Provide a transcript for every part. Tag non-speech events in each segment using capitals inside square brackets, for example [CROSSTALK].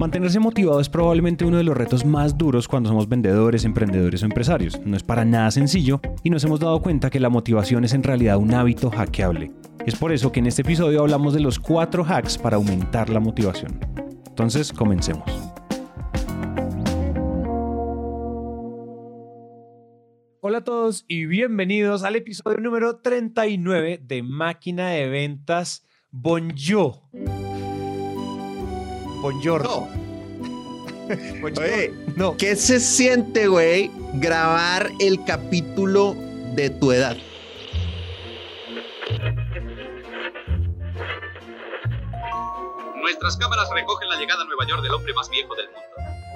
Mantenerse motivado es probablemente uno de los retos más duros cuando somos vendedores, emprendedores o empresarios. No es para nada sencillo y nos hemos dado cuenta que la motivación es en realidad un hábito hackeable. Es por eso que en este episodio hablamos de los cuatro hacks para aumentar la motivación. Entonces, comencemos. Hola a todos y bienvenidos al episodio número 39 de Máquina de Ventas Bonjour. Bonjour. No. [LAUGHS] Oye, no. ¿qué se siente, güey, grabar el capítulo de tu edad? Nuestras cámaras recogen la llegada a Nueva York del hombre más viejo del mundo.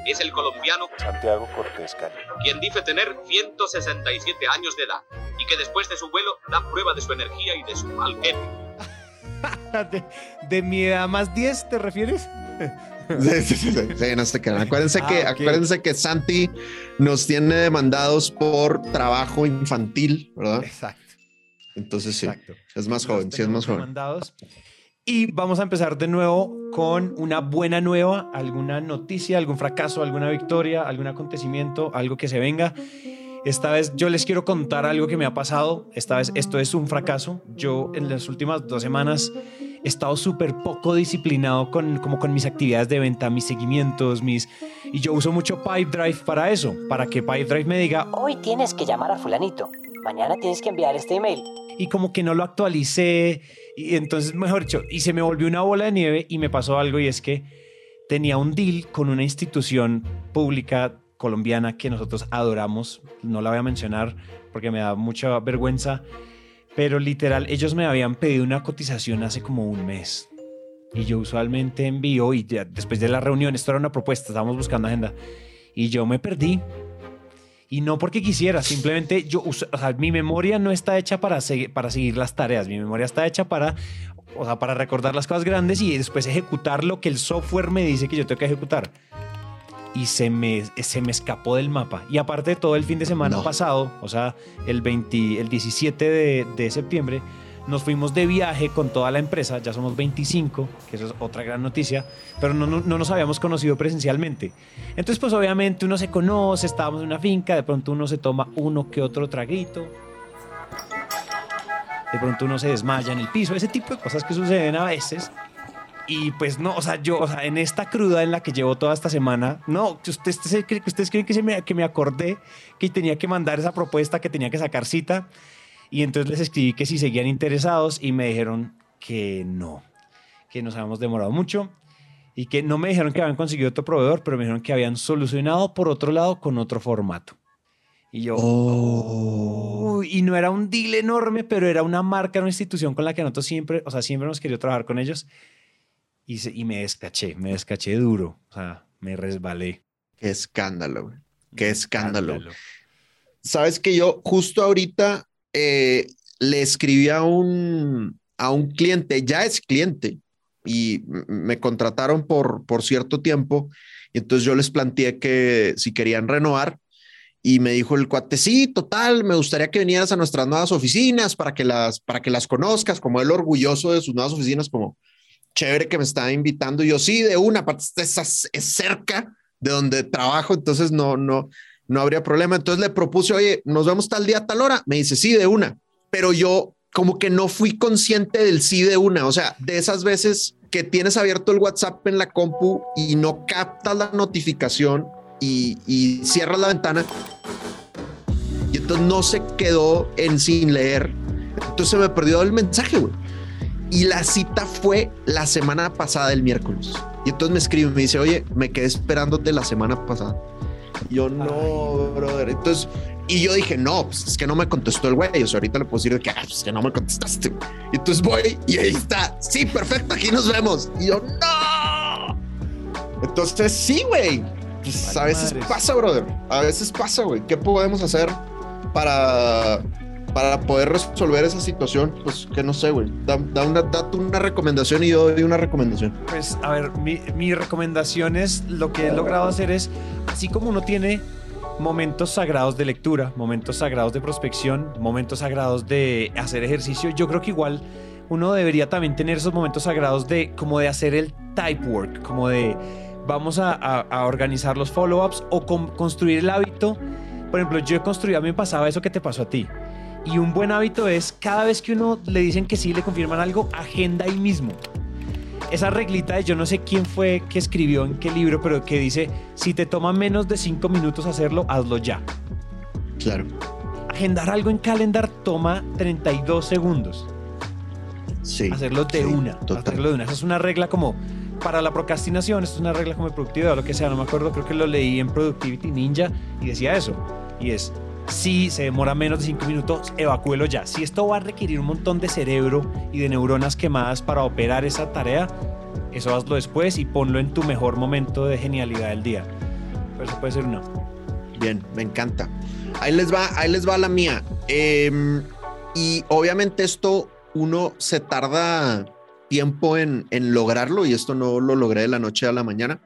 Es el colombiano Santiago Cortés Cali, quien dice tener 167 años de edad y que después de su vuelo da prueba de su energía y de su mal genio. [LAUGHS] de, de mi edad más 10, ¿te refieres? Sí, sí, sí, sí, no se. Acuérdense, Ah, que, ok. acuérdense que Santi nos tiene demandados por trabajo infantil, ¿verdad? Exacto. Entonces sí, Exacto. es más joven, sí es más joven. demandados. Y vamos a empezar de nuevo con una buena nueva, alguna noticia, algún fracaso, alguna victoria, algún acontecimiento, algo que se venga. Esta vez yo les quiero contar algo que me ha pasado. Esta vez esto es un fracaso. Yo en las últimas dos semanas he estado súper poco disciplinado con, como con mis actividades de venta, mis seguimientos, mis... Y yo uso mucho Pipedrive para eso, para que Pipedrive me diga, Hoy tienes que llamar a fulanito. Mañana tienes que enviar este email. y como que no lo actualicé y entonces mejor dicho y se me volvió una bola de nieve y me pasó algo y es que tenía un deal con una institución pública colombiana que nosotros adoramos no la voy a mencionar porque me da mucha vergüenza pero literal ellos me habían pedido una cotización hace como un mes y yo usualmente envío y ya después de la reunión esto era una propuesta estábamos buscando agenda y yo me perdí y no porque quisiera, simplemente yo, o sea, mi memoria no está hecha para, segui- para seguir las tareas, mi memoria está hecha para, o sea, para recordar las cosas grandes y después ejecutar lo que el software me dice que yo tengo que ejecutar. Y se me, se me escapó del mapa. Y aparte de todo el fin de semana No. pasado, o sea, el, 20, el 17 de, de septiembre, nos fuimos de viaje con toda la empresa, ya somos 25, que eso es otra gran noticia, pero no, no, no nos habíamos conocido presencialmente. Entonces, pues obviamente uno se conoce, estábamos en una finca, de pronto uno se toma uno que otro traguito, de pronto uno se desmaya en el piso, ese tipo de cosas que suceden a veces. Y pues no, o sea, yo, o sea, en esta cruda en la que llevo toda esta semana, no, ustedes, ustedes creen, ustedes creen que, se me, que me acordé que tenía que mandar esa propuesta, que tenía que sacar cita. Y entonces les escribí que si seguían interesados y me dijeron que no, que nos habíamos demorado mucho y que no me dijeron que habían conseguido otro proveedor, pero me dijeron que habían solucionado por otro lado con otro formato. Y yo, Oh. Y no era un deal enorme, pero era una marca, una institución con la que nosotros siempre, o sea, siempre hemos querido trabajar con ellos. Y, se- y me descaché, me descaché duro, o sea, me resbalé. Qué escándalo, güey. Qué escándalo. Sabes que yo justo ahorita eh, le escribí a un, a un cliente, ya es cliente, y me contrataron por, por cierto tiempo. Y entonces yo les planteé que si querían renovar. Y me dijo el cuate, sí, total, me gustaría que vinieras a nuestras nuevas oficinas para que las, para que las conozcas, como él orgulloso de sus nuevas oficinas, como chévere que me está invitando. Yo, sí, de una, es, es cerca de donde trabajo, entonces no, no, no habría problema. Entonces le propuse, oye, nos vemos tal día, tal hora. Me dice, sí, de una. Pero yo como que no fui consciente del sí de una. O sea, de esas veces que tienes abierto el WhatsApp en la compu y no captas la notificación y, y cierras la ventana. Y entonces no se quedó en sin leer. Entonces se me perdió el mensaje, güey. Y la cita fue la semana pasada, el miércoles. Y entonces me escribe y me dice, oye, me quedé esperándote la semana pasada. Y yo, no, brother. Entonces, y yo dije, no, pues es que no me contestó el güey. O sea, ahorita le puedo decir de que, "Ah, pues, que no me contestaste. güey". Y entonces voy y ahí está. Sí, perfecto, aquí nos vemos. Y yo, no. Entonces, sí, güey. Pues a veces madres. pasa, brother. A veces pasa, güey. ¿Qué podemos hacer para para poder resolver esa situación, pues que no sé, güey. Da, una, da una recomendación y yo doy una recomendación. Pues a ver, mi, mi recomendación es lo que he logrado hacer es, así como uno tiene momentos sagrados de lectura, momentos sagrados de prospección, momentos sagrados de hacer ejercicio, yo creo que igual uno debería también tener esos momentos sagrados de como de hacer el type work, como de vamos a, organizar los follow-ups o construir el hábito. Por ejemplo, yo he construido, a mí me pasaba eso que te pasó a ti. Y un buen hábito es cada vez que uno le dicen que sí, le confirman algo, agenda ahí mismo. Esa reglita de yo no sé quién fue que escribió en qué libro, pero que dice, si te toma menos de cinco minutos hacerlo, hazlo ya. Claro. Agendar algo en calendar toma 32 segundos. Sí. Hacerlo de una. Hacerlo de una. Esa es una regla como para la procrastinación, es una regla como productividad o lo que sea, no me acuerdo, creo que lo leí en Productivity Ninja y decía eso. Y es, si se demora menos de 5 minutos, evacúelo ya. Si esto va a requerir un montón de cerebro y de neuronas quemadas para operar esa tarea, eso hazlo después y ponlo en tu mejor momento de genialidad del día. Pero eso puede ser uno. Bien, me encanta. Ahí les va, ahí les va la mía. Em, y obviamente esto uno se tarda tiempo en, en lograrlo y esto no lo logré de la noche a la mañana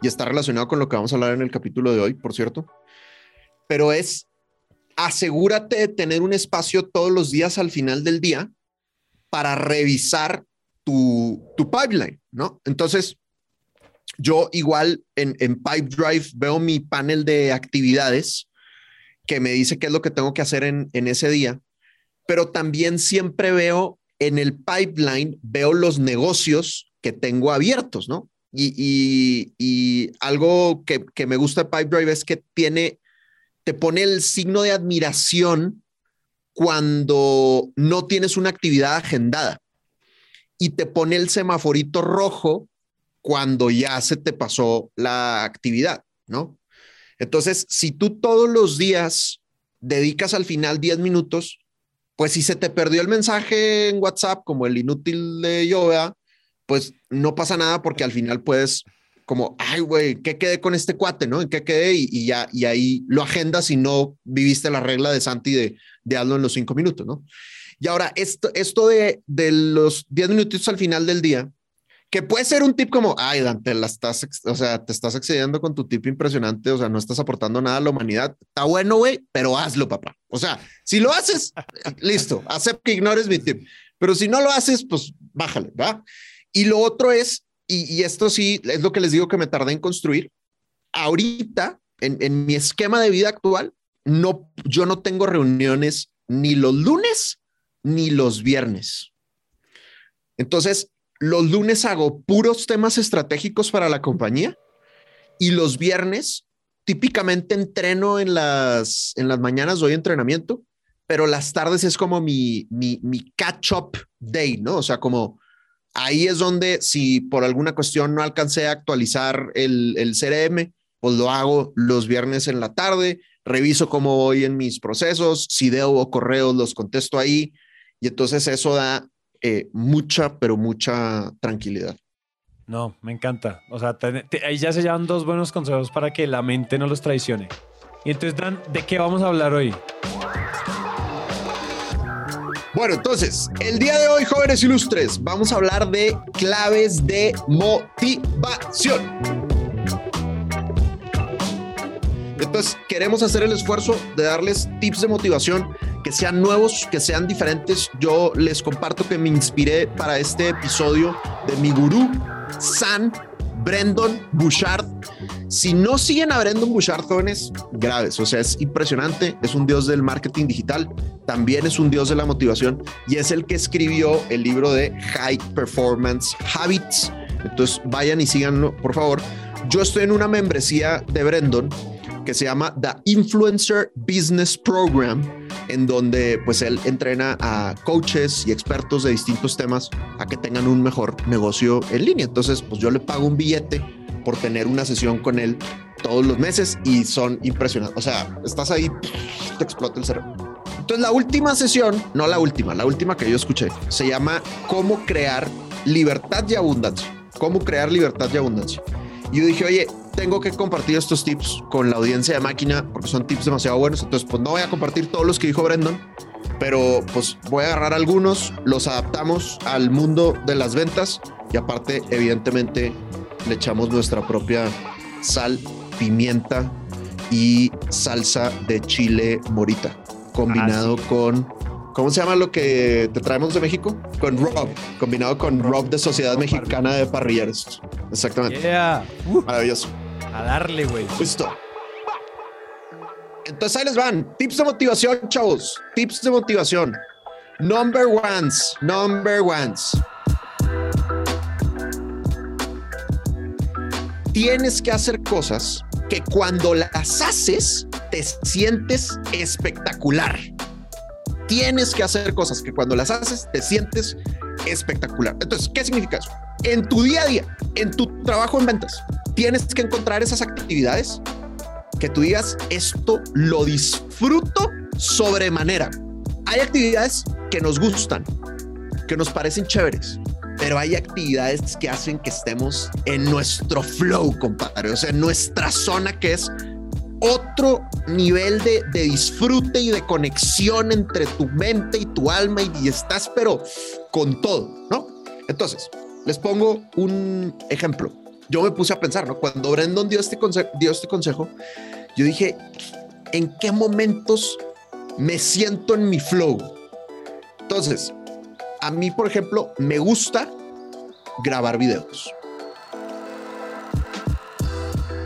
y está relacionado con lo que vamos a hablar en el capítulo de hoy, por cierto. Pero es asegúrate de tener un espacio todos los días al final del día para revisar tu, tu pipeline, ¿no? Entonces, yo igual en, en Drive veo mi panel de actividades que me dice qué es lo que tengo que hacer en, en ese día, pero también siempre veo en el pipeline, veo los negocios que tengo abiertos, ¿no? Y, y, y algo que, que, me gusta de Pipedrive es que tiene te pone el signo de admiración cuando no tienes una actividad agendada y te pone el semaforito rojo cuando ya se te pasó la actividad, ¿no? Entonces, si tú todos los días dedicas al final 10 minutos, pues si se te perdió el mensaje en WhatsApp, como el inútil de yoga, pues no pasa nada porque al final puedes como, ay, güey, ¿qué quedé con este cuate, no? ¿En qué quedé? Y, ya, y ahí lo agendas y no viviste la regla de Santi de, de hazlo en los cinco minutos, ¿no? Y ahora, esto, esto de, de los diez minutos al final del día, que puede ser un tip como, ay, Dante, la estás, o sea, te estás excediendo con tu tip impresionante, o sea, no estás aportando nada a la humanidad. Está bueno, güey, pero hazlo, papá. O sea, si lo haces, [LAUGHS] listo, acepto que ignores mi tip, pero si no lo haces, pues bájale, ¿va? Y lo otro es y, esto sí es lo que les digo que me tardé en construir. Ahorita, en, mi esquema de vida actual, no, yo no tengo reuniones ni los lunes ni los viernes. Entonces, los lunes hago puros temas estratégicos para la compañía y los viernes típicamente entreno en las, en las mañanas, doy entrenamiento, pero las tardes es como mi, mi, mi catch-up day, ¿no? O sea, como Ahí es donde si por alguna cuestión no alcancé a actualizar el, el CRM, pues lo hago los viernes en la tarde, reviso cómo voy en mis procesos, si debo correos, los contesto ahí. Y entonces eso da eh, mucha, pero mucha tranquilidad. No, me encanta. O sea, ahí ya se llevan dos buenos consejos para que la mente no los traicione. Y entonces, Dan, ¿de qué vamos a hablar hoy? Bueno, entonces, el día de hoy, jóvenes ilustres, vamos a hablar de claves de motivación. Entonces, queremos hacer el esfuerzo de darles tips de motivación que sean nuevos, que sean diferentes. Yo les comparto que me inspiré para este episodio de mi gurú, San Brendon Bouchard. Si no siguen a Brendon Bouchard, jóvenes, graves. O sea, es impresionante. Es un dios del marketing digital. También es un dios de la motivación y es el que escribió el libro de High Performance Habits. Entonces, vayan y síganlo, por favor. Yo estoy en una membresía de Brendon que se llama The Influencer Business Program, en donde pues él entrena a coaches y expertos de distintos temas a que tengan un mejor negocio en línea. Entonces, pues yo le pago un billete por tener una sesión con él todos los meses y son impresionantes. O sea, estás ahí, te explota el cerebro. Entonces, la última sesión, no la última, la última que yo escuché, se llama Cómo crear libertad y abundancia. Cómo crear libertad y abundancia. Y yo dije, oye, tengo que compartir estos tips con la audiencia de máquina porque son tips demasiado buenos. Entonces, pues no voy a compartir todos los que dijo Brendan, pero pues voy a agarrar algunos, los adaptamos al mundo de las ventas y aparte, evidentemente, le echamos nuestra propia sal, pimienta y salsa de chile morita, combinado Ah, con, ¿cómo se llama lo que te traemos de México? Con Rob, combinado con Rob de Sociedad Rob Mexicana de Parrilleros. Exactamente. Yeah. Uh, Maravilloso. A darle, güey. Listo. Entonces ahí les van. Tips de motivación, chavos. Tips de motivación. Number ones. Number ones. Tienes que hacer cosas que cuando las haces te sientes espectacular. Tienes que hacer cosas que cuando las haces te sientes espectacular. Entonces, ¿qué significa eso? En tu día a día, en tu trabajo en ventas, tienes que encontrar esas actividades que tú digas, esto lo disfruto sobremanera. Hay actividades que nos gustan, que nos parecen chéveres, pero hay actividades que hacen que estemos en nuestro flow, compadre, o sea, en nuestra zona que es otro nivel de, de disfrute y de conexión entre tu mente y tu alma y, y estás pero con todo, ¿no? Entonces, les pongo un ejemplo. Yo me puse a pensar, ¿no? Cuando Brandon dio este, dio este consejo, yo dije, ¿en qué momentos me siento en mi flow? Entonces, a mí, por ejemplo, me gusta grabar videos.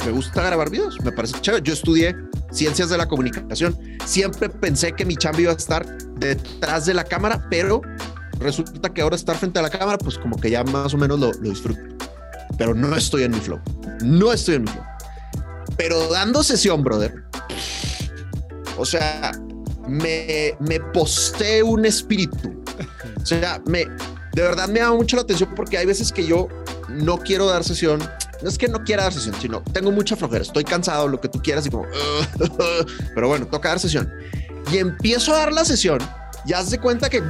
Me gusta grabar videos, me parece chévere. Yo estudié ciencias de la comunicación. Siempre pensé que mi chamba iba a estar detrás de la cámara, pero resulta que ahora estar frente a la cámara, pues como que ya más o menos lo disfruto. Pero no estoy en mi flow. No estoy en mi flow. Pero dando sesión, brother. O sea, me, me posee un espíritu. O sea, me, de verdad me llama mucho la atención porque hay veces que yo no quiero dar sesión. No es que no quiera dar sesión, sino tengo mucha flojera. Estoy cansado, lo que tú quieras y como, [LAUGHS] pero bueno, toca dar sesión. Y empiezo a dar la sesión y haz de cuenta que,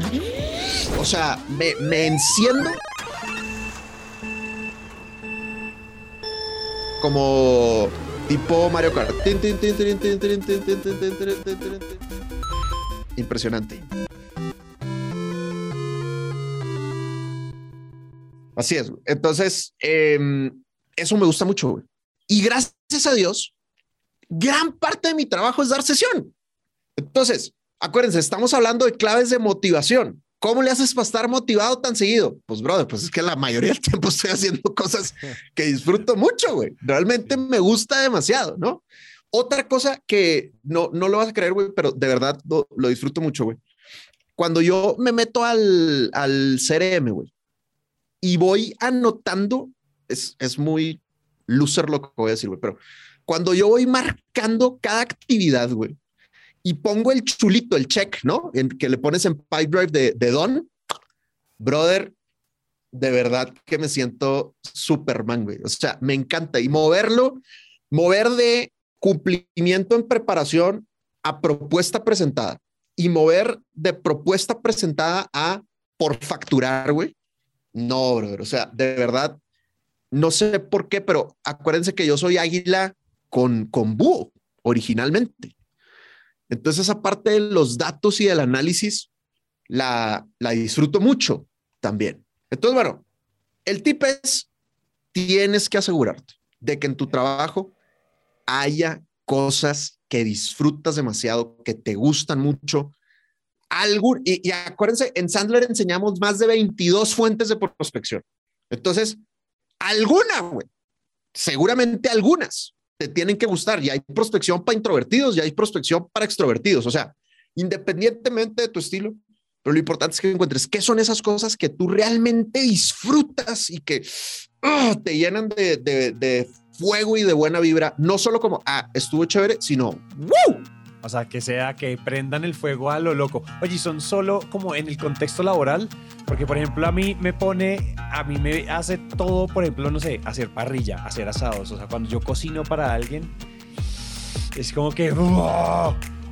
o sea, me, me enciendo como tipo Mario Kart. Impresionante. Así es. Entonces, eso me gusta mucho. Y gracias a Dios, gran parte de mi trabajo es dar sesión. Entonces, acuérdense, estamos hablando de claves de motivación. ¿Cómo le haces para estar motivado tan seguido? Pues, brother, pues es que la mayoría del tiempo estoy haciendo cosas que disfruto mucho, güey. Realmente me gusta demasiado, ¿no? Otra cosa que no, no lo vas a creer, güey, pero de verdad lo, lo disfruto mucho, güey. Cuando yo me meto al, al CRM, güey, y voy anotando, es, es muy loser lo que voy a decir, güey, pero cuando yo voy marcando cada actividad, güey, y pongo el chulito, el check, ¿no? En, que le pones en Pipedrive de, de Don, brother, de verdad que me siento Superman, güey. O sea, me encanta. Y moverlo, mover de cumplimiento en preparación a propuesta presentada y mover de propuesta presentada a por facturar, güey. No, brother. O sea, de verdad, no sé por qué, pero acuérdense que yo soy águila con, con búho originalmente. Entonces, esa parte de los datos y del análisis la, la disfruto mucho también. Entonces, bueno, el tip es, tienes que asegurarte de que en tu trabajo haya cosas que disfrutas demasiado, que te gustan mucho. Algún, y, y acuérdense, en Sandler enseñamos más de 22 fuentes de prospección. Entonces, alguna, güey, seguramente algunas te tienen que gustar. Y hay prospección para introvertidos y hay prospección para extrovertidos. O sea, independientemente de tu estilo, pero lo importante es que encuentres qué son esas cosas que tú realmente disfrutas y que ah, te llenan de, de- fuego y de buena vibra. No solo como, ah, estuvo chévere, sino, ¡wow! O sea, que sea que prendan el fuego a lo loco. Oye, ¿y son solo como en el contexto laboral, porque por ejemplo a mí me pone, a mí me hace todo, por ejemplo, no sé, hacer parrilla, hacer asados. O sea, cuando yo cocino para alguien, es como que...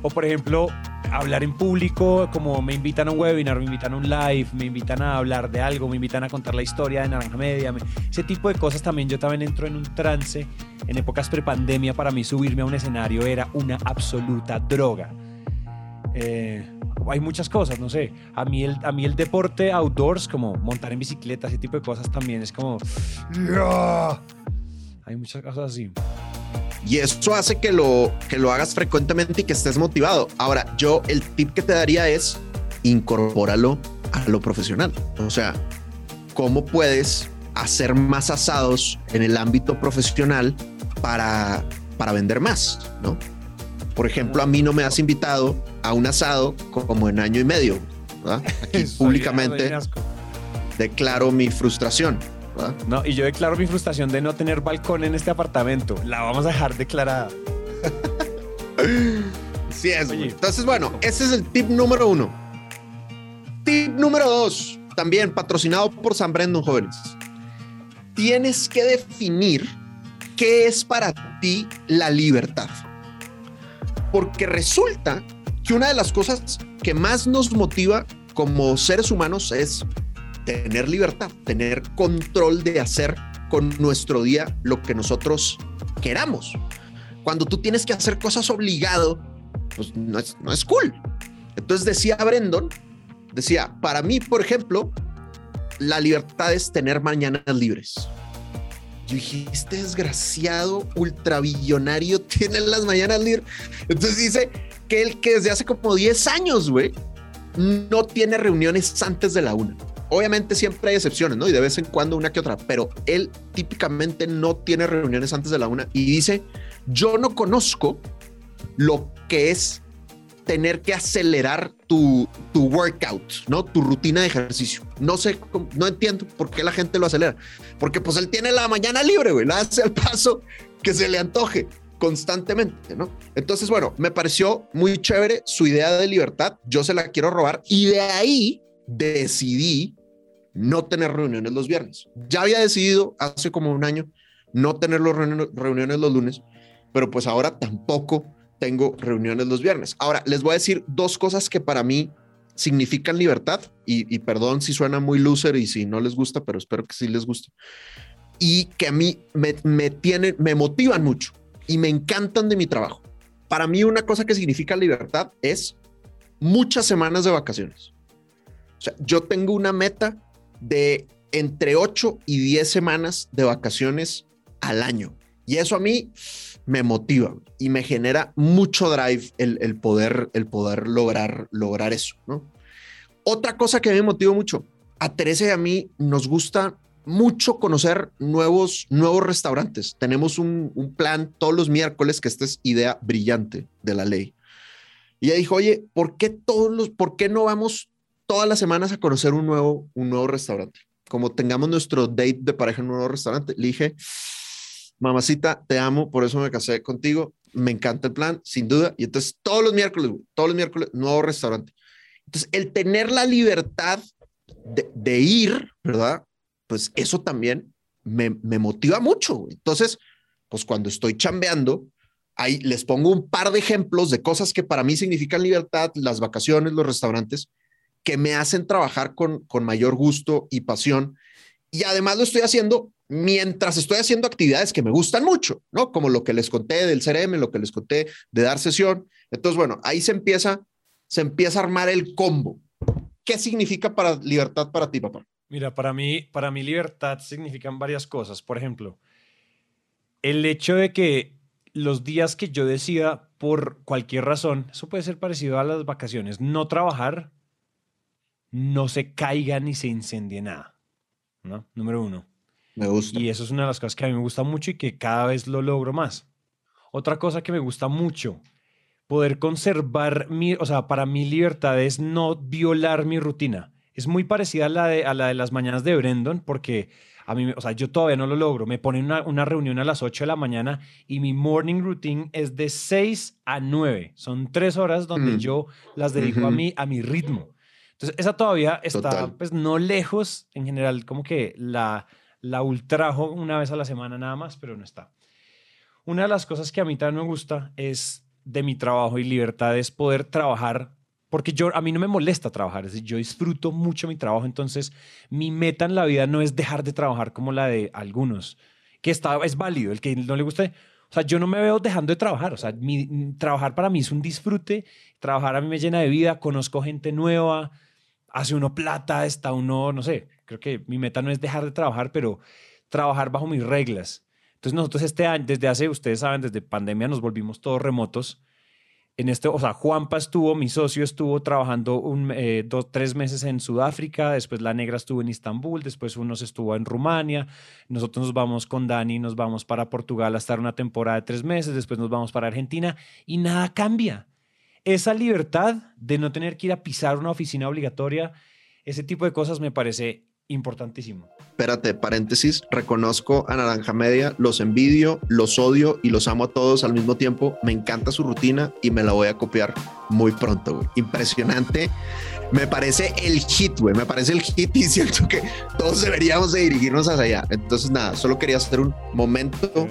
O por ejemplo, hablar en público, como me invitan a un webinar, me invitan a un live, me invitan a hablar de algo, me invitan a contar la historia de Naranja Media, me- ese tipo de cosas también. Yo también entro en un trance. En épocas prepandemia, para mí subirme a un escenario era una absoluta droga. Eh, hay muchas cosas, no sé. A mí el, a mí el deporte outdoors, como montar en bicicleta, ese tipo de cosas también es como... Hay muchas cosas así. Y eso hace que lo, que lo hagas frecuentemente y que estés motivado. Ahora, yo el tip que te daría es incorpóralo a lo profesional. O sea, ¿cómo puedes hacer más asados en el ámbito profesional para, para vender más? ¿no? Por ejemplo, a mí no me has invitado a un asado como en año y medio. Aquí [LAUGHS] públicamente declaro mi frustración. No, y yo declaro mi frustración de no tener balcón en este apartamento. La vamos a dejar declarada. [LAUGHS] sí es. Entonces, bueno, ese es el tip número uno. Tip número dos, también patrocinado por San Brendon, jóvenes. Tienes que definir qué es para ti la libertad. Porque resulta que una de las cosas que más nos motiva como seres humanos es tener libertad, tener control de hacer con nuestro día lo que nosotros queramos. Cuando tú tienes que hacer cosas obligado, pues no es, no es cool. Entonces decía Brendon, decía, para mí, por ejemplo, la libertad es tener mañanas libres. Yo dije, este desgraciado ultrabillonario [LAUGHS] tiene las mañanas libres. Entonces dice que él que desde hace como 10 años, güey, no tiene reuniones antes de la una. Obviamente siempre hay excepciones, ¿no? Y de vez en cuando una que otra, pero él típicamente no tiene reuniones antes de la una y dice, yo no conozco lo que es tener que acelerar tu, tu workout, ¿no? Tu rutina de ejercicio. No sé, no entiendo por qué la gente lo acelera. Porque pues él tiene la mañana libre, güey, la hace al paso que se le antoje constantemente, ¿no? Entonces, bueno, me pareció muy chévere su idea de libertad. Yo se la quiero robar y de ahí decidí no tener reuniones los viernes. Ya había decidido hace como un año no tener los reuniones los lunes, pero pues ahora tampoco tengo reuniones los viernes. Ahora, les voy a decir dos cosas que para mí significan libertad y, perdón si suena muy loser y si no les gusta, pero espero que sí les guste. Y que a mí me, me tienen, me motivan mucho y me encantan de mi trabajo. Para mí una cosa que significa libertad es muchas semanas de vacaciones. Sea, yo tengo una meta de entre 8 y 10 semanas de vacaciones al año. Y eso a mí me motiva y me genera mucho drive el, poder, el poder lograr, lograr eso. ¿no? Otra cosa que me motiva mucho, a Teresa y a mí nos gusta mucho conocer nuevos, nuevos restaurantes. Tenemos un, un, plan todos los miércoles, que esta es idea brillante de la ley. Y ella dijo, oye, ¿por qué todos los, por qué no vamos todas las semanas a conocer un nuevo, un nuevo restaurante. Como tengamos nuestro date de pareja en un nuevo restaurante, le dije, mamacita, te amo, por eso me casé contigo, me encanta el plan, sin duda. Y entonces todos los miércoles, todos los miércoles, nuevo restaurante. Entonces, el tener la libertad de, ir, ¿verdad? Pues eso también me, me motiva mucho. Entonces, pues cuando estoy chambeando, ahí les pongo un par de ejemplos de cosas que para mí significan libertad, las vacaciones, los restaurantes, que me hacen trabajar con, con mayor gusto y pasión. Y además lo estoy haciendo mientras estoy haciendo actividades que me gustan mucho, ¿no? Como lo que les conté del CRM, lo que les conté de dar sesión. Entonces, bueno, ahí se empieza, se empieza a armar el combo. ¿Qué significa para libertad para ti, papá? Mira, para mí, para mí libertad significan varias cosas. Por ejemplo, el hecho de que los días que yo decida por cualquier razón, eso puede ser parecido a las vacaciones, no trabajar, no se caiga ni se incendie nada. ¿no? Número uno. Me gusta. Y eso es una de las cosas que a mí me gusta mucho y que cada vez lo logro más. Otra cosa que me gusta mucho, poder conservar mi, o sea, para mi libertad es no violar mi rutina. Es muy parecida a la de, a la de las mañanas de Brendon porque a mí, o sea, yo todavía no lo logro. Me ponen una, una, reunión a las 8 de la mañana y mi morning routine es de 6 a 9. Son tres horas donde mm. yo las dedico a, mí, a mi ritmo. Entonces, esa todavía está, pues, no lejos, en general, como que la, la ultrajo una vez a la semana nada más, pero no está. Una de las cosas que a mí también me gusta es de mi trabajo y libertad es poder trabajar, porque yo, a mí no me molesta trabajar, es decir, yo disfruto mucho mi trabajo, entonces mi meta en la vida no es dejar de trabajar como la de algunos, que está, es válido, el que no le guste, o sea, yo no me veo dejando de trabajar. O sea, mi, trabajar para mí es un disfrute. Trabajar a mí me llena de vida. Conozco gente nueva. Hace uno plata. Está uno, no sé. Creo que mi meta no es dejar de trabajar, pero trabajar bajo mis reglas. Entonces nosotros este año, desde hace, ustedes saben, desde pandemia nos volvimos todos remotos en este, o sea, Juanpa estuvo, mi socio estuvo trabajando un, eh, dos, tres meses en Sudáfrica, después la negra estuvo en Istambul, después uno estuvo en Rumania, nosotros nos vamos con Dani, nos vamos para Portugal a estar una temporada de tres meses, después nos vamos para Argentina y nada cambia. Esa libertad de no tener que ir a pisar una oficina obligatoria, ese tipo de cosas me parece importantísimo. Espérate, paréntesis, reconozco a Naranja Media, los envidio, los odio y los amo a todos al mismo tiempo. Me encanta su rutina y me la voy a copiar muy pronto, güey. Impresionante. Me parece el hit, güey. Me parece el hit y siento que todos deberíamos de dirigirnos hacia allá. Entonces, nada, solo quería hacer un momento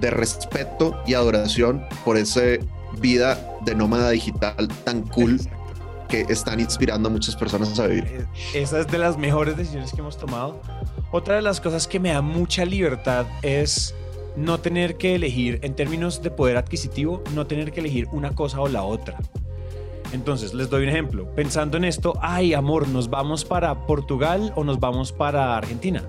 de respeto y adoración por esa vida de nómada digital tan cool que están inspirando a muchas personas a vivir. Esa es de las mejores decisiones que hemos tomado. Otra de las cosas que me da mucha libertad es no tener que elegir, en términos de poder adquisitivo, no tener que elegir una cosa o la otra. Entonces, les doy un ejemplo. Pensando en esto, ay, amor, ¿nos vamos para Portugal o nos vamos para Argentina?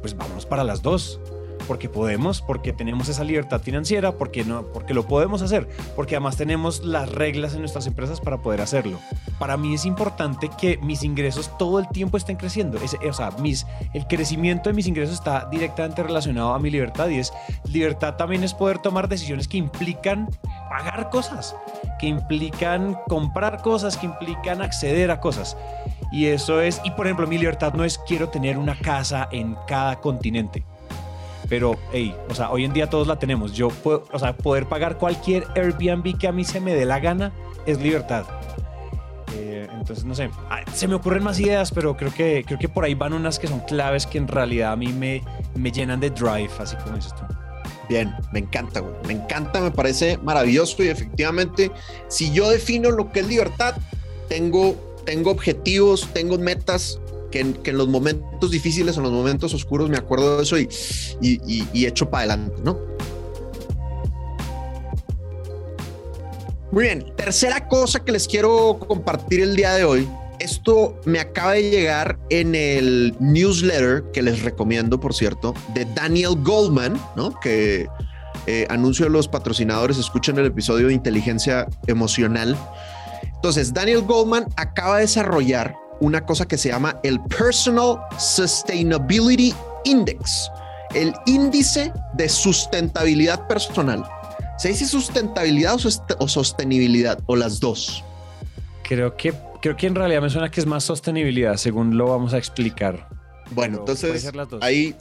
Pues vamos para las dos porque podemos, porque tenemos esa libertad financiera, porque, no, porque lo podemos hacer, porque además tenemos las reglas en nuestras empresas para poder hacerlo. Para mí es importante que mis ingresos todo el tiempo estén creciendo. o sea, mis, el crecimiento de mis ingresos está directamente relacionado a mi libertad y es libertad también es poder tomar decisiones que implican pagar cosas, que implican comprar cosas, que implican acceder a cosas. Y eso es, y por ejemplo, mi libertad no es quiero tener una casa en cada continente pero, hey, o sea, hoy en día todos la tenemos. Yo puedo, o sea, poder pagar cualquier Airbnb que a mí se me dé la gana es libertad. Eh, entonces, no sé, se me ocurren más ideas, pero creo que, creo que por ahí van unas que son claves que en realidad a mí me, me llenan de drive, así como dices tú. Bien, me encanta, güey. Me encanta, me parece maravilloso y efectivamente, si yo defino lo que es libertad, tengo, tengo objetivos, tengo metas que en, los momentos difíciles, en los momentos oscuros, me acuerdo de eso y, y, y, echo para adelante, ¿no? Muy bien, tercera cosa que les quiero compartir el día de hoy. Esto me acaba de llegar en el newsletter que les recomiendo, por cierto, de Daniel Goldman, ¿no? Que eh, anuncio a los patrocinadores, escuchen el episodio de inteligencia emocional. Entonces, Daniel Goldman acaba de desarrollar una cosa que se llama el Personal Sustainability Index, el índice de sustentabilidad personal. ¿Se dice sustentabilidad o, sostenibilidad o las dos? Creo que, creo que en realidad me suena que es más sostenibilidad, según lo vamos a explicar. Bueno, entonces ahí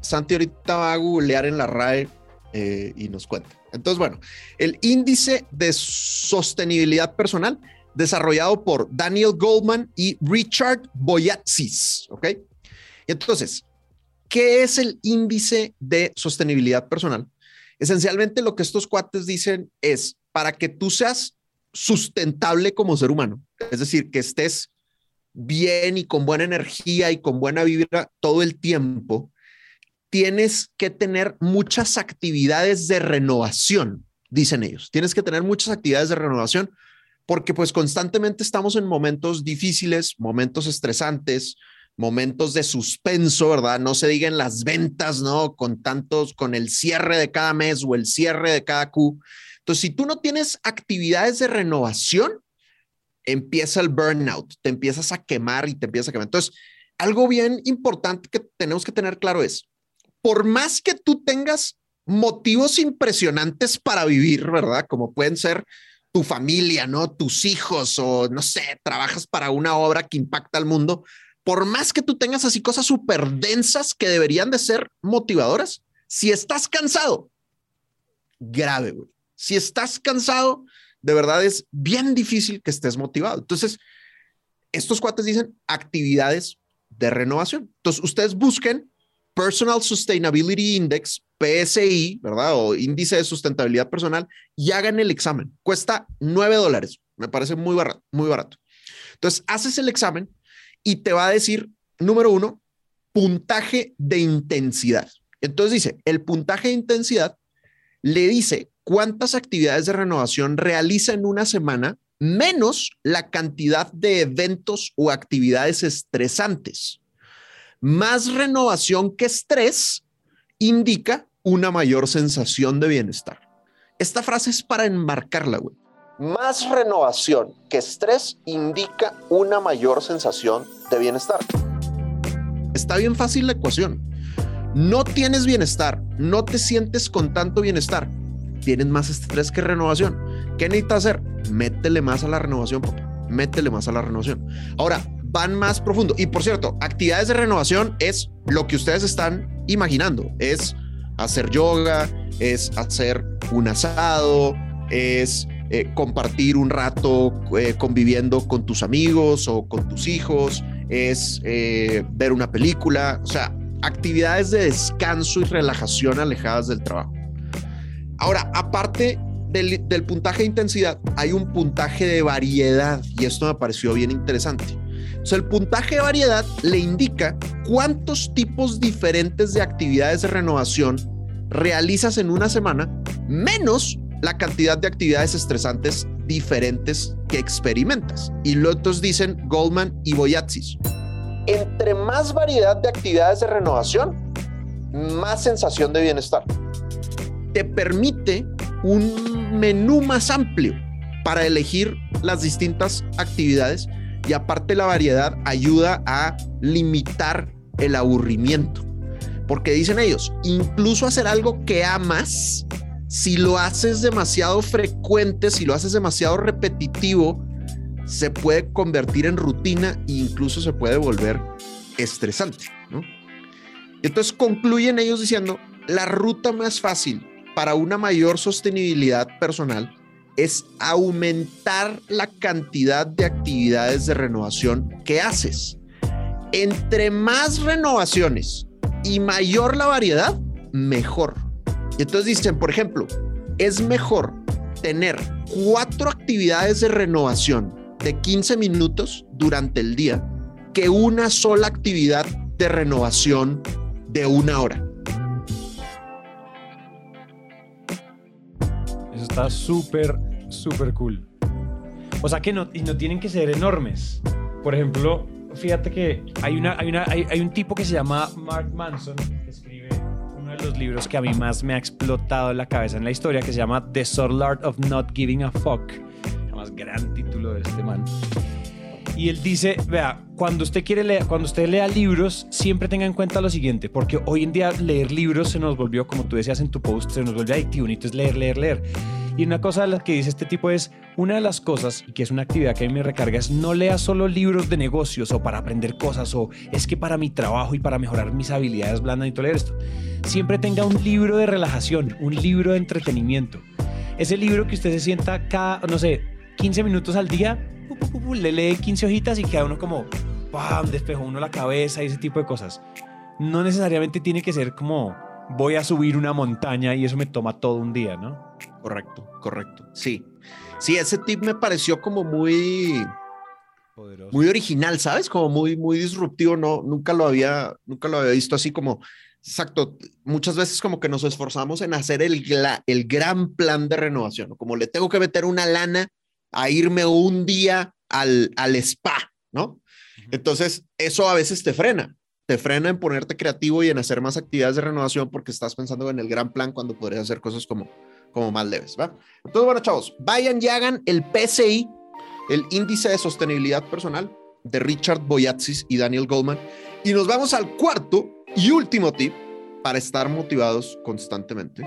Santi ahorita va a googlear en la RAE eh, y nos cuenta. Entonces, bueno, el índice de sostenibilidad personal desarrollado por Daniel Goldman y Richard Boyatzis. ¿Ok? Entonces, ¿qué es el índice de sostenibilidad personal? Esencialmente lo que estos cuates dicen es, para que tú seas sustentable como ser humano, es decir, que estés bien y con buena energía y con buena vibra todo el tiempo, tienes que tener muchas actividades de renovación, dicen ellos. Tienes que tener muchas actividades de renovación porque pues constantemente estamos en momentos difíciles, momentos estresantes, momentos de suspenso, ¿verdad? No se digan las ventas, ¿no? Con tantos, con el cierre de cada mes o el cierre de cada Q. Entonces, si tú no tienes actividades de renovación, empieza el burnout, te empiezas a quemar y te empiezas a quemar. Entonces, algo bien importante que tenemos que tener claro es, por más que tú tengas motivos impresionantes para vivir, ¿verdad? Como pueden ser tu familia, ¿no? Tus hijos o no sé, trabajas para una obra que impacta al mundo, por más que tú tengas así cosas súper densas que deberían de ser motivadoras, si estás cansado, grave, güey. Si estás cansado, de verdad es bien difícil que estés motivado. Entonces, estos cuates dicen actividades de renovación. Entonces, ustedes busquen Personal Sustainability Index, PSI, ¿verdad? O índice de sustentabilidad personal y hagan el examen. Cuesta 9 dólares. Me parece muy barato, muy barato. Entonces, haces el examen y te va a decir, número uno, puntaje de intensidad. Entonces dice, el puntaje de intensidad le dice cuántas actividades de renovación realiza en una semana menos la cantidad de eventos o actividades estresantes. Más renovación que estrés indica una mayor sensación de bienestar. Esta frase es para enmarcarla, güey. Más renovación que estrés indica una mayor sensación de bienestar. Está bien fácil la ecuación. No tienes bienestar, no te sientes con tanto bienestar, tienes más estrés que renovación. ¿Qué necesitas hacer? Métele más a la renovación, métele más a la renovación. Ahora, van más profundo. Y por cierto, actividades de renovación es lo que ustedes están imaginando. Es hacer yoga, es hacer un asado, es eh, compartir un rato eh, conviviendo con tus amigos o con tus hijos, es eh, ver una película, o sea, actividades de descanso y relajación alejadas del trabajo. Ahora, aparte del, del puntaje de intensidad, hay un puntaje de variedad y esto me pareció bien interesante. O el puntaje de variedad le indica cuántos tipos diferentes de actividades de renovación realizas en una semana, menos la cantidad de actividades estresantes diferentes que experimentas. Y los otros dicen Goldman y Boyatsis. Entre más variedad de actividades de renovación, más sensación de bienestar. Te permite un menú más amplio para elegir las distintas actividades y aparte la variedad ayuda a limitar el aburrimiento. Porque dicen ellos, incluso hacer algo que amas, si lo haces demasiado frecuente, si lo haces demasiado repetitivo, se puede convertir en rutina e incluso se puede volver estresante. Entonces concluyen ellos diciendo, la ruta más fácil para una mayor sostenibilidad personal es aumentar la cantidad de actividades de renovación que haces. Entre más renovaciones y mayor la variedad, mejor. Entonces dicen, por ejemplo, es mejor tener cuatro actividades de renovación de 15 minutos durante el día que una sola actividad de renovación de una hora. Eso está súper, súper cool. O sea que no, no tienen que ser enormes. Por ejemplo, fíjate que hay, una, hay, una, hay, un tipo que se llama Mark Manson, que escribe uno de los libros que a mí más me ha explotado la cabeza en la historia, que se llama The Subtle Art of Not Giving a Fuck. El más gran título de este man. Y él dice, vea, cuando usted quiere leer, cuando usted lea libros, siempre tenga en cuenta lo siguiente, porque hoy en día leer libros se nos volvió, como tú decías en tu post, se nos volvió adictivo, es leer, leer, leer. Y una cosa de las que dice este tipo es, una de las cosas, y que es una actividad que a mí me recarga, es no lea solo libros de negocios o para aprender cosas, o es que para mi trabajo y para mejorar mis habilidades blandas y todo esto. Siempre tenga un libro de relajación, un libro de entretenimiento. Ese libro que usted se sienta cada, no sé, 15 minutos al día, le lee 15 hojitas y queda uno como, ¡pam! Despejó uno la cabeza y ese tipo de cosas. No necesariamente tiene que ser como, voy a subir una montaña y eso me toma todo un día, ¿no? Correcto, correcto. Sí. Sí, ese tip me pareció como muy muy original, ¿sabes? Como muy muy disruptivo, no nunca lo había nunca lo había visto así como exacto, muchas veces como que nos esforzamos en hacer el, el gran plan de renovación, como le tengo que meter una lana a irme un día al, al spa, ¿no? Entonces, eso a veces te frena, te frena en ponerte creativo y en hacer más actividades de renovación porque estás pensando en el gran plan cuando podrías hacer cosas como como más leves, ¿va? Entonces, bueno, chavos, vayan y hagan el PCI, el índice de sostenibilidad personal de Richard Boyatzis y Daniel Goldman. Y nos vamos al cuarto y último tip para estar motivados constantemente.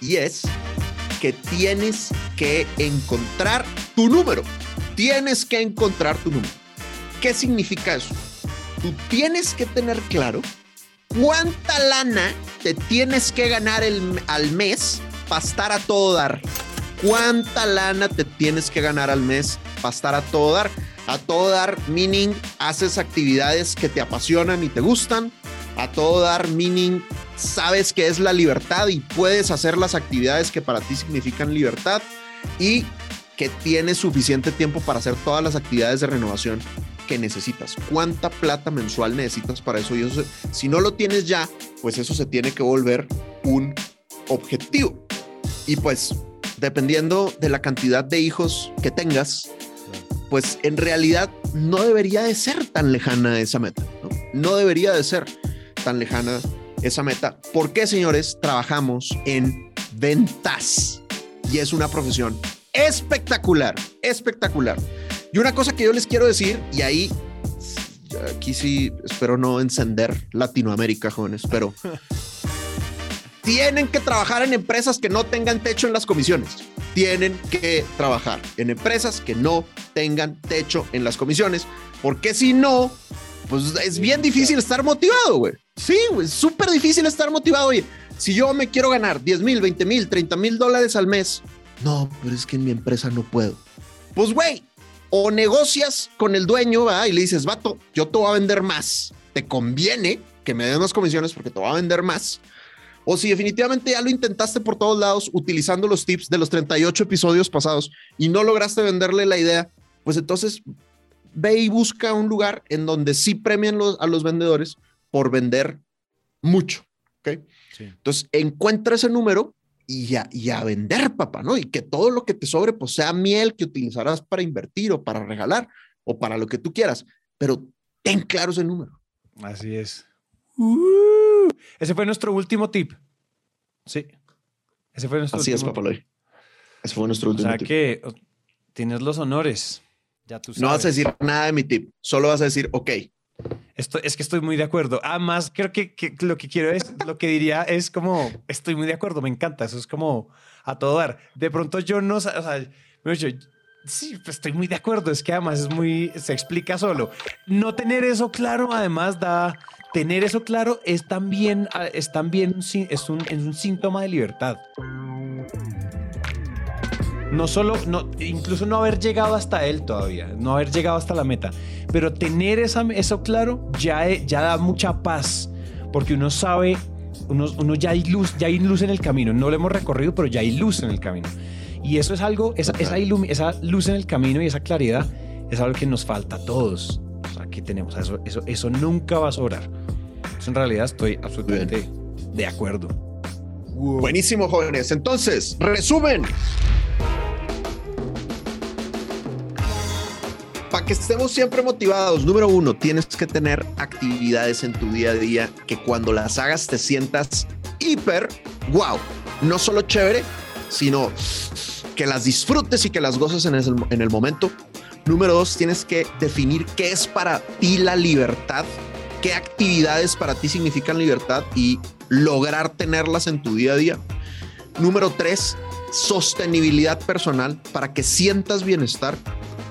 Y es que tienes que encontrar tu número. Tienes que encontrar tu número. ¿Qué significa eso? Tú tienes que tener claro ¿Cuánta lana te tienes que ganar al mes para estar a todo dar? ¿Cuánta lana te tienes que ganar al mes para estar a todo dar? A todo dar, meaning, haces actividades que te apasionan y te gustan. A todo dar, meaning, sabes que es la libertad y puedes hacer las actividades que para ti significan libertad. Y que tienes suficiente tiempo para hacer todas las actividades de renovación que necesitas, cuánta plata mensual necesitas para eso. Y eso, si no lo tienes ya, pues eso se tiene que volver un objetivo. Y pues, dependiendo de la cantidad de hijos que tengas, pues en realidad no debería de ser tan lejana esa meta. No, no debería de ser tan lejana esa meta. ¿Por qué, señores? Trabajamos en ventas y es una profesión espectacular, espectacular. Y una cosa que yo les quiero decir, y ahí, aquí sí, espero no encender Latinoamérica, jóvenes, pero [LAUGHS] tienen que trabajar en empresas que no tengan techo en las comisiones. Tienen que trabajar en empresas que no tengan techo en las comisiones, porque si no, pues es bien difícil estar motivado, güey. Sí, güey, súper difícil estar motivado. Oye, si yo me quiero ganar 10 mil, 20 mil, 30 mil dólares al mes, no, pero es que en mi empresa no puedo. Pues, güey, o negocias con el dueño ¿verdad? y le dices, vato, yo te voy a vender más. Te conviene que me den más comisiones porque te voy a vender más. O si definitivamente ya lo intentaste por todos lados utilizando los tips de los 38 episodios pasados y no lograste venderle la idea, pues entonces ve y busca un lugar en donde sí premian los, a los vendedores por vender mucho. ¿ok? Sí. Entonces encuentra ese número y a, y a vender, papá, ¿no? Y que todo lo que te sobre, pues sea miel que utilizarás para invertir o para regalar o para lo que tú quieras, pero ten claro ese número. Así es. Uh, ese fue nuestro último tip. Sí. Ese fue nuestro Así es, último papá Loy. Ese fue nuestro O último sea tip. que tienes los honores. Ya tú No vas a decir nada de mi tip, solo vas a decir, ok, Esto, es que estoy muy de acuerdo. Además, creo que, que lo que quiero es, lo que diría es como, estoy muy de acuerdo, me encanta. Eso es como a todo dar. De pronto yo no, o sea, mejor dicho, sí, pues estoy muy de acuerdo. Es que además es muy, se explica solo. No tener eso claro, además da, tener eso claro es también, ah, es también, un es un, es un síntoma de libertad. No solo, no, incluso no haber llegado hasta él todavía, no haber llegado hasta la meta, pero tener esa, eso claro ya, e- ya da mucha paz, porque uno sabe, uno, uno ya hay luz, ya hay luz en el camino, no lo hemos recorrido, pero ya hay luz en el camino. Y eso es algo, esa, esa, esa luz en el camino y esa claridad es algo que nos falta a todos. O sea, que tenemos, eso, eso, eso nunca va a sobrar. Eso en realidad estoy absolutamente de acuerdo. buenísimo, jóvenes. Entonces, resumen. Estemos siempre motivados, número uno, tienes que tener actividades en tu día a día que cuando las hagas te sientas hiper, wow, no solo chévere, sino que las disfrutes y que las goces en, ese- en el momento. Número dos, tienes que definir qué es para ti la libertad, qué actividades para ti significan libertad y lograr tenerlas en tu día a día. Número tres, sostenibilidad personal. Para que sientas bienestar,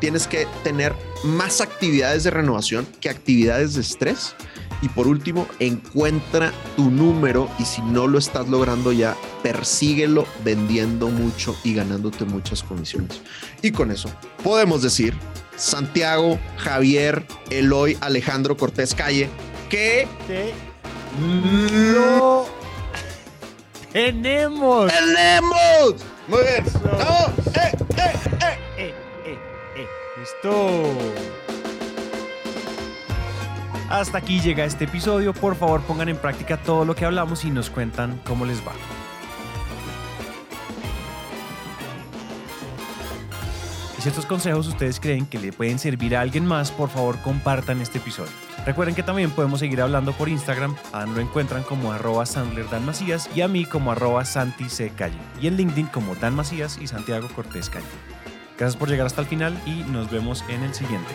tienes que tener más actividades de renovación que actividades de estrés. Y por último, encuentra tu número y si no lo estás logrando ya, persíguelo vendiendo mucho y ganándote muchas comisiones. Y con eso podemos decir, Santiago, Javier, Eloy, Alejandro Cortés Calle, que ¡Lo tenemos! tenemos. Muy bien. ¡Vamos! Listo. Hasta aquí llega este episodio. Por favor, pongan en práctica todo lo que hablamos y nos cuentan cómo les va. Si estos consejos ustedes creen que le pueden servir a alguien más, por favor compartan este episodio. Recuerden que también podemos seguir hablando por Instagram. A lo encuentran como arroba Sandler Dan Macías y a mí como arroba Santi. Y en LinkedIn como Dan Macías y Santiago Cortés Calle. Gracias por llegar hasta el final y nos vemos en el siguiente.